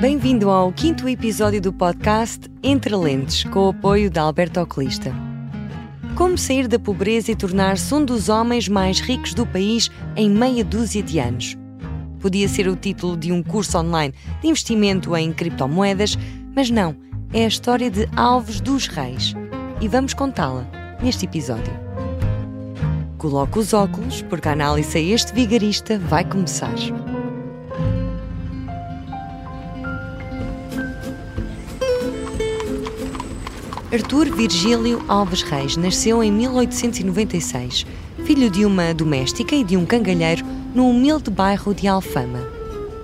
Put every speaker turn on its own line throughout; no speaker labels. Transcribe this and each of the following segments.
Bem-vindo ao quinto episódio do podcast Entre Lentes, com o apoio da Alberto Oclista. Como sair da pobreza e tornar-se um dos homens mais ricos do país em meia dúzia de anos? Podia ser o título de um curso online de investimento em criptomoedas, mas não, é a história de Alves dos Reis. E vamos contá-la neste episódio. Coloque os óculos, porque a análise a este vigarista vai começar. Arthur Virgílio Alves Reis nasceu em 1896, filho de uma doméstica e de um cangalheiro no humilde bairro de Alfama.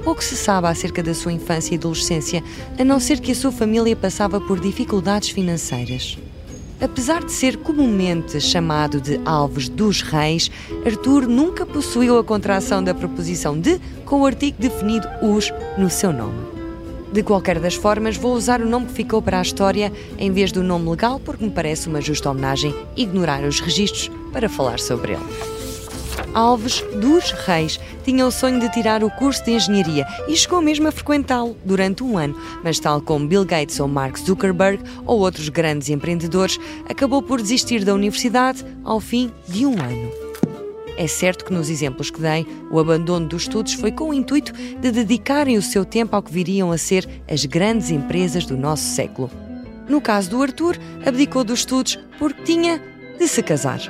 Pouco se sabe acerca da sua infância e adolescência, a não ser que a sua família passava por dificuldades financeiras. Apesar de ser comumente chamado de Alves dos Reis, Arthur nunca possuiu a contração da preposição de com o artigo definido os no seu nome. De qualquer das formas, vou usar o nome que ficou para a história em vez do nome legal, porque me parece uma justa homenagem ignorar os registros para falar sobre ele. Alves dos Reis tinha o sonho de tirar o curso de engenharia e chegou mesmo a frequentá-lo durante um ano, mas, tal como Bill Gates ou Mark Zuckerberg ou outros grandes empreendedores, acabou por desistir da universidade ao fim de um ano. É certo que nos exemplos que dei, o abandono dos estudos foi com o intuito de dedicarem o seu tempo ao que viriam a ser as grandes empresas do nosso século. No caso do Arthur, abdicou dos estudos porque tinha de se casar.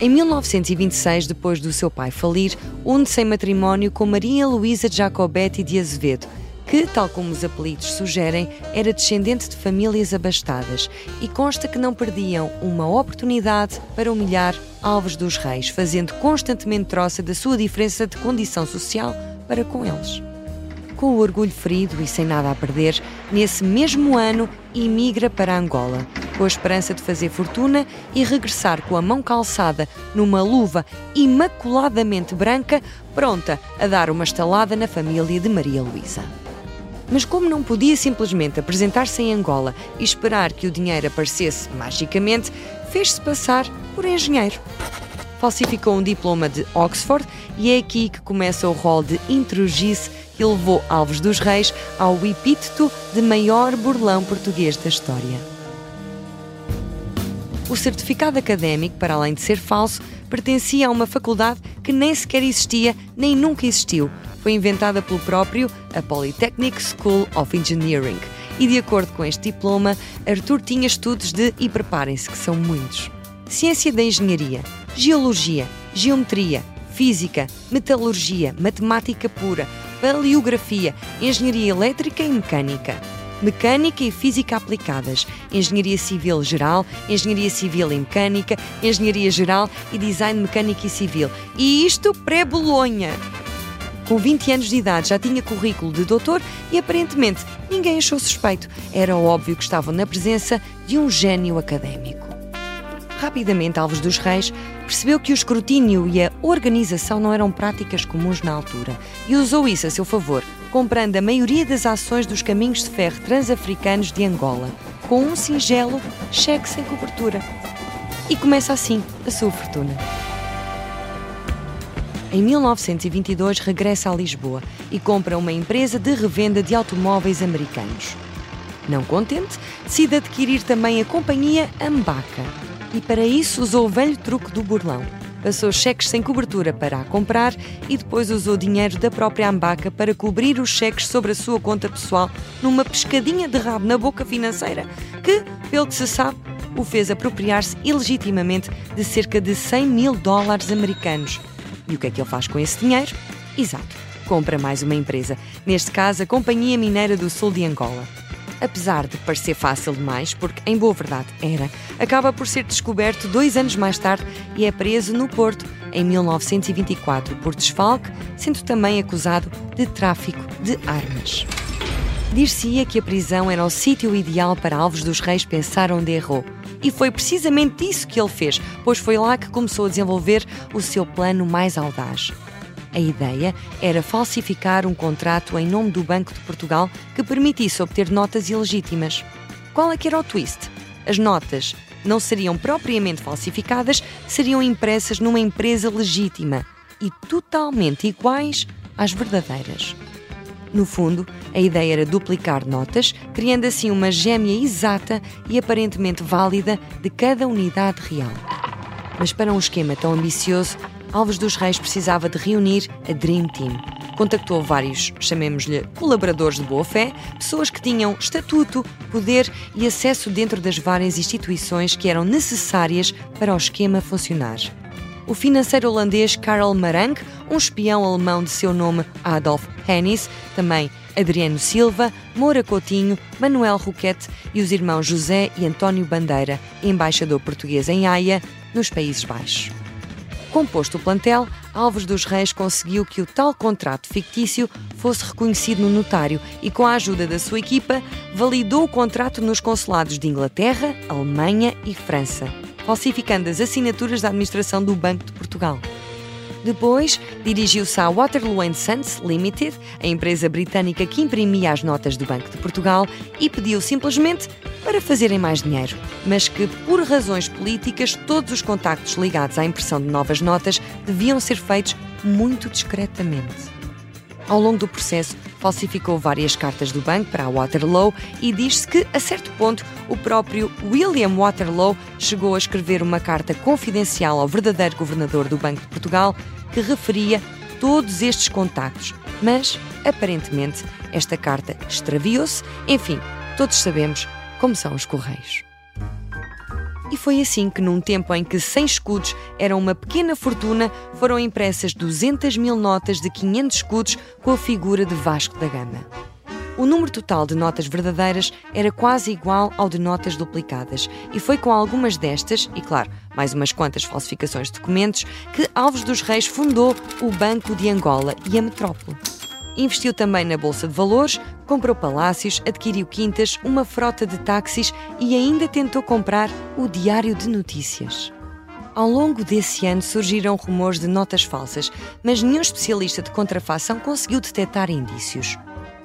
Em 1926, depois do seu pai falir, une-se em matrimónio com Maria Luísa Jacobetti de Azevedo, que, tal como os apelidos sugerem, era descendente de famílias abastadas e consta que não perdiam uma oportunidade para humilhar Alves dos Reis, fazendo constantemente troça da sua diferença de condição social para com eles. Com o orgulho ferido e sem nada a perder, nesse mesmo ano emigra para Angola, com a esperança de fazer fortuna e regressar com a mão calçada numa luva imaculadamente branca, pronta a dar uma estalada na família de Maria Luísa. Mas como não podia simplesmente apresentar-se em Angola e esperar que o dinheiro aparecesse magicamente, fez-se passar por engenheiro. Falsificou um diploma de Oxford e é aqui que começa o rol de intrugice que levou Alves dos Reis ao epíteto de maior burlão português da história. O certificado académico, para além de ser falso, pertencia a uma faculdade que nem sequer existia nem nunca existiu, foi inventada pelo próprio a Polytechnic School of Engineering. E de acordo com este diploma, Arthur tinha estudos de, e preparem-se que são muitos, ciência da engenharia, geologia, geometria, física, metalurgia, matemática pura, paleografia, engenharia elétrica e mecânica. Mecânica e Física aplicadas, Engenharia Civil Geral, Engenharia Civil e Mecânica, Engenharia Geral e Design Mecânico e Civil. E isto pré-Bolonha! Com 20 anos de idade já tinha currículo de doutor e aparentemente ninguém achou suspeito. Era óbvio que estavam na presença de um gênio académico. Rapidamente, Alves dos Reis percebeu que o escrutínio e a organização não eram práticas comuns na altura e usou isso a seu favor, comprando a maioria das ações dos caminhos de ferro transafricanos de Angola, com um singelo cheque sem cobertura. E começa assim a sua fortuna. Em 1922 regressa a Lisboa e compra uma empresa de revenda de automóveis americanos. Não contente, decide adquirir também a companhia Ambaca. E para isso usou o velho truque do burlão. Passou cheques sem cobertura para a comprar e depois usou dinheiro da própria Ambaca para cobrir os cheques sobre a sua conta pessoal numa pescadinha de rabo na boca financeira que, pelo que se sabe, o fez apropriar-se ilegitimamente de cerca de 100 mil dólares americanos e o que é que ele faz com esse dinheiro? Exato, compra mais uma empresa, neste caso a Companhia Mineira do Sul de Angola. Apesar de parecer fácil demais, porque em boa verdade era, acaba por ser descoberto dois anos mais tarde e é preso no Porto em 1924 por desfalque, sendo também acusado de tráfico de armas. Dir-se-ia que a prisão era o sítio ideal para Alves dos Reis pensar onde errou e foi precisamente isso que ele fez, pois foi lá que começou a desenvolver o seu plano mais audaz. A ideia era falsificar um contrato em nome do Banco de Portugal que permitisse obter notas ilegítimas. Qual é que era o twist? As notas não seriam propriamente falsificadas, seriam impressas numa empresa legítima e totalmente iguais às verdadeiras. No fundo, a ideia era duplicar notas, criando assim uma gêmea exata e aparentemente válida de cada unidade real. Mas para um esquema tão ambicioso, Alves dos Reis precisava de reunir a Dream Team. Contactou vários, chamemos-lhe colaboradores de boa fé, pessoas que tinham estatuto, poder e acesso dentro das várias instituições que eram necessárias para o esquema funcionar. O financeiro holandês Karel Marang, um espião alemão de seu nome Adolf Hennis, também Adriano Silva, Moura Coutinho, Manuel Roquette e os irmãos José e António Bandeira, embaixador português em Haia, nos Países Baixos. Composto o plantel, Alves dos Reis conseguiu que o tal contrato fictício fosse reconhecido no notário e, com a ajuda da sua equipa, validou o contrato nos consulados de Inglaterra, Alemanha e França, falsificando as assinaturas da administração do Banco de Portugal. Depois, dirigiu-se à Waterloo Sons Limited, a empresa britânica que imprimia as notas do Banco de Portugal, e pediu simplesmente para fazerem mais dinheiro, mas que, por razões políticas, todos os contactos ligados à impressão de novas notas deviam ser feitos muito discretamente. Ao longo do processo, falsificou várias cartas do banco para a Waterloo e diz-se que, a certo ponto, o próprio William Waterloo chegou a escrever uma carta confidencial ao verdadeiro governador do Banco de Portugal que referia todos estes contactos. Mas, aparentemente, esta carta extraviou-se. Enfim, todos sabemos como são os Correios. E foi assim que, num tempo em que 100 escudos eram uma pequena fortuna, foram impressas 200 mil notas de 500 escudos com a figura de Vasco da Gama. O número total de notas verdadeiras era quase igual ao de notas duplicadas, e foi com algumas destas, e claro, mais umas quantas falsificações de documentos, que Alves dos Reis fundou o Banco de Angola e a Metrópole. Investiu também na Bolsa de Valores, comprou palácios, adquiriu quintas, uma frota de táxis e ainda tentou comprar o Diário de Notícias. Ao longo desse ano surgiram rumores de notas falsas, mas nenhum especialista de contrafação conseguiu detectar indícios.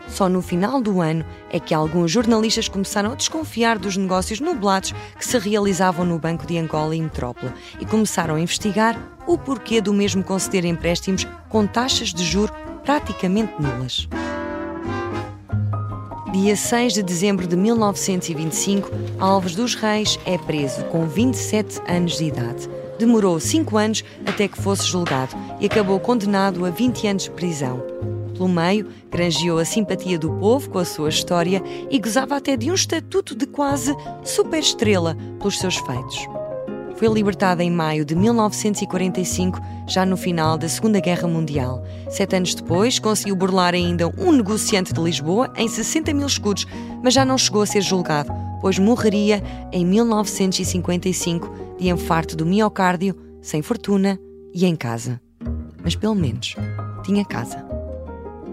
Só no final do ano é que alguns jornalistas começaram a desconfiar dos negócios nublados que se realizavam no Banco de Angola e Metrópole e começaram a investigar o porquê do mesmo conceder empréstimos com taxas de juro praticamente nulas. Dia 6 de dezembro de 1925, Alves dos Reis é preso com 27 anos de idade. Demorou 5 anos até que fosse julgado e acabou condenado a 20 anos de prisão. Pelo meio, granjeou a simpatia do povo com a sua história e gozava até de um estatuto de quase superestrela pelos seus feitos foi libertada em maio de 1945, já no final da Segunda Guerra Mundial. Sete anos depois, conseguiu burlar ainda um negociante de Lisboa em 60 mil escudos, mas já não chegou a ser julgado, pois morreria em 1955 de infarto do miocárdio, sem fortuna e em casa. Mas pelo menos tinha casa.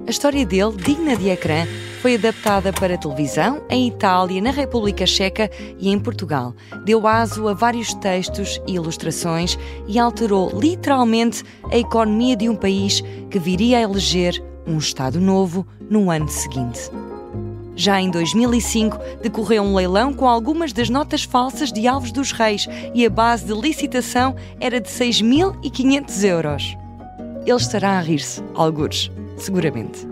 A história dele, digna de ecrã, foi adaptada para televisão em Itália, na República Checa e em Portugal. Deu aso a vários textos e ilustrações e alterou literalmente a economia de um país que viria a eleger um Estado novo no ano seguinte. Já em 2005, decorreu um leilão com algumas das notas falsas de Alves dos Reis e a base de licitação era de 6.500 euros. Ele estará a rir-se, algures, seguramente.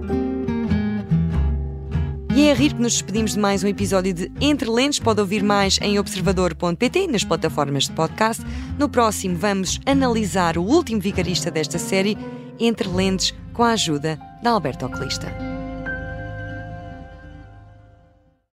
E é a rir que nos despedimos de mais um episódio de Entre Lentes. Pode ouvir mais em observador.pt nas plataformas de podcast. No próximo, vamos analisar o último vigarista desta série, Entre Lentes, com a ajuda da Alberto Oclista.